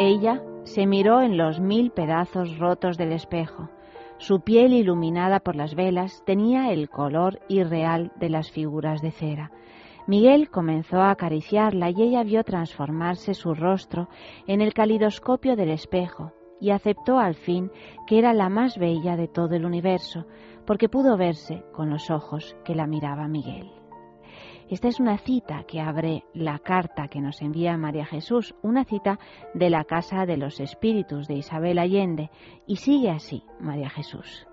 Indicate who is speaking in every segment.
Speaker 1: Ella se miró en los mil pedazos rotos del espejo. Su piel iluminada por las velas tenía el color irreal de las figuras de cera. Miguel comenzó a acariciarla y ella vio transformarse su rostro en el calidoscopio del espejo y aceptó al fin que era la más bella de todo el universo, porque pudo verse con los ojos que la miraba Miguel. Esta es una cita que abre la carta que nos envía María Jesús, una cita de la Casa de los Espíritus de Isabel Allende, y sigue así María Jesús.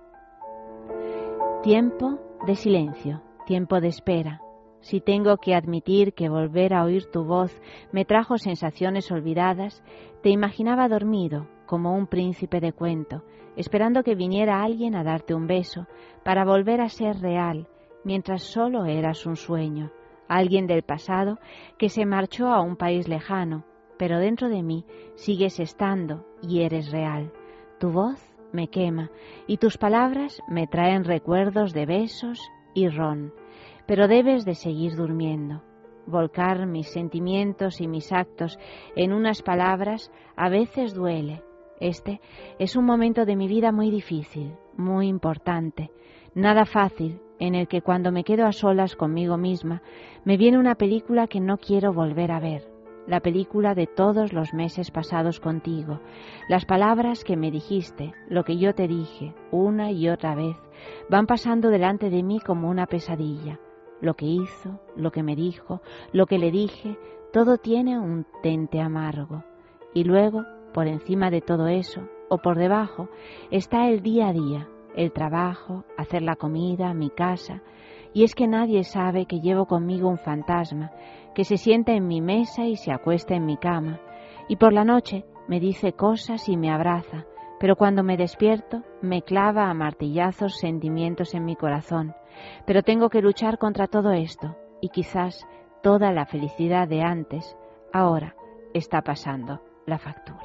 Speaker 1: Tiempo de silencio, tiempo de espera. Si tengo que admitir que volver a oír tu voz me trajo sensaciones olvidadas, te imaginaba dormido, como un príncipe de cuento, esperando que viniera alguien a darte un beso, para volver a ser real, mientras solo eras un sueño alguien del pasado que se marchó a un país lejano, pero dentro de mí sigues estando y eres real. Tu voz me quema y tus palabras me traen recuerdos de besos y ron, pero debes de seguir durmiendo. Volcar mis sentimientos y mis actos en unas palabras a veces duele. Este es un momento de mi vida muy difícil, muy importante, nada fácil, en el que cuando me quedo a solas conmigo misma, me viene una película que no quiero volver a ver, la película de todos los meses pasados contigo, las palabras que me dijiste, lo que yo te dije, una y otra vez, van pasando delante de mí como una pesadilla. Lo que hizo, lo que me dijo, lo que le dije, todo tiene un tente amargo. Y luego, por encima de todo eso, o por debajo, está el día a día, el trabajo, hacer la comida, mi casa, y es que nadie sabe que llevo conmigo un fantasma, que se sienta en mi mesa y se acuesta en mi cama, y por la noche me dice cosas y me abraza, pero cuando me despierto me clava a martillazos sentimientos en mi corazón. Pero tengo que luchar contra todo esto, y quizás toda la felicidad de antes, ahora está pasando la factura.